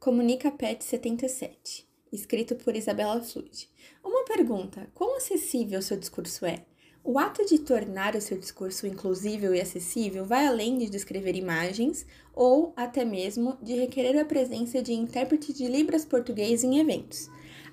Comunica Pet 77, escrito por Isabela Flude. Uma pergunta: quão acessível seu discurso é? O ato de tornar o seu discurso inclusível e acessível vai além de descrever imagens ou até mesmo de requerer a presença de intérprete de Libras português em eventos.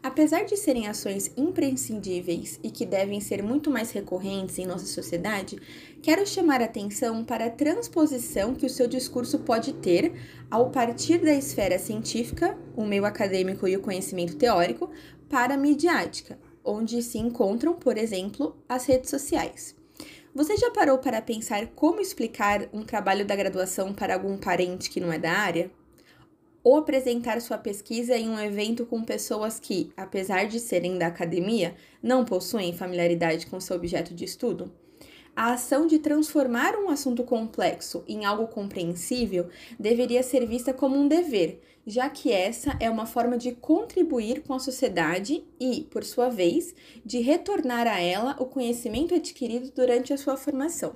Apesar de serem ações imprescindíveis e que devem ser muito mais recorrentes em nossa sociedade, quero chamar atenção para a transposição que o seu discurso pode ter ao partir da esfera científica, o meio acadêmico e o conhecimento teórico, para a midiática, onde se encontram, por exemplo, as redes sociais. Você já parou para pensar como explicar um trabalho da graduação para algum parente que não é da área? Ou apresentar sua pesquisa em um evento com pessoas que, apesar de serem da academia, não possuem familiaridade com seu objeto de estudo? A ação de transformar um assunto complexo em algo compreensível deveria ser vista como um dever, já que essa é uma forma de contribuir com a sociedade e, por sua vez, de retornar a ela o conhecimento adquirido durante a sua formação.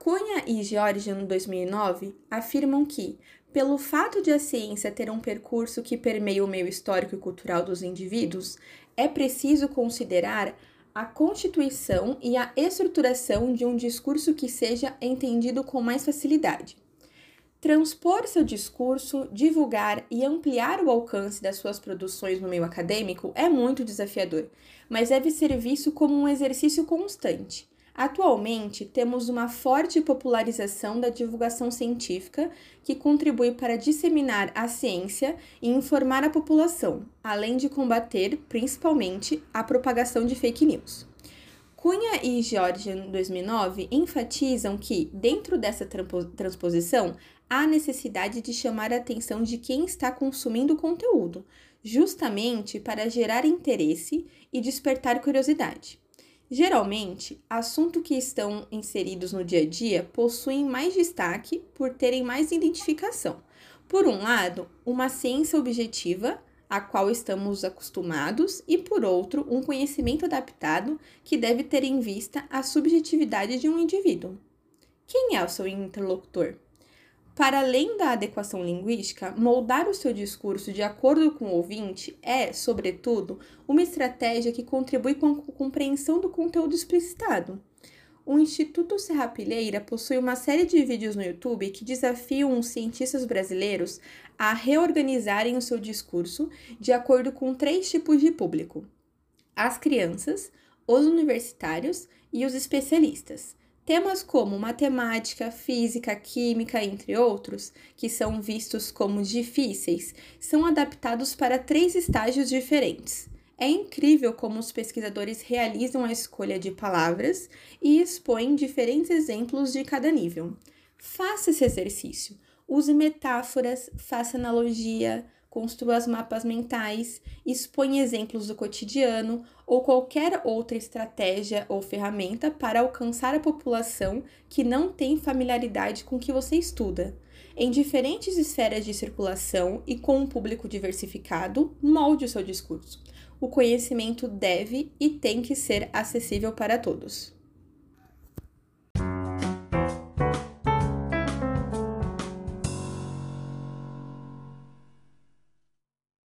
Cunha e George, no 2009, afirmam que, pelo fato de a ciência ter um percurso que permeia o meio histórico e cultural dos indivíduos, é preciso considerar a constituição e a estruturação de um discurso que seja entendido com mais facilidade. Transpor seu discurso, divulgar e ampliar o alcance das suas produções no meio acadêmico é muito desafiador, mas deve ser visto como um exercício constante. Atualmente, temos uma forte popularização da divulgação científica que contribui para disseminar a ciência e informar a população, além de combater, principalmente, a propagação de fake news. Cunha e George, em 2009, enfatizam que, dentro dessa transposição, há necessidade de chamar a atenção de quem está consumindo o conteúdo, justamente para gerar interesse e despertar curiosidade. Geralmente, assuntos que estão inseridos no dia a dia possuem mais destaque por terem mais identificação. Por um lado, uma ciência objetiva, a qual estamos acostumados, e por outro, um conhecimento adaptado que deve ter em vista a subjetividade de um indivíduo. Quem é o seu interlocutor? Para além da adequação linguística, moldar o seu discurso de acordo com o ouvinte é, sobretudo, uma estratégia que contribui com a compreensão do conteúdo explicitado. O Instituto Serrapilheira possui uma série de vídeos no YouTube que desafiam os cientistas brasileiros a reorganizarem o seu discurso de acordo com três tipos de público: as crianças, os universitários e os especialistas. Temas como matemática, física, química, entre outros, que são vistos como difíceis, são adaptados para três estágios diferentes. É incrível como os pesquisadores realizam a escolha de palavras e expõem diferentes exemplos de cada nível. Faça esse exercício. Use metáforas, faça analogia, construa os mapas mentais, expõe exemplos do cotidiano ou qualquer outra estratégia ou ferramenta para alcançar a população que não tem familiaridade com o que você estuda. Em diferentes esferas de circulação e com um público diversificado, molde o seu discurso. O conhecimento deve e tem que ser acessível para todos.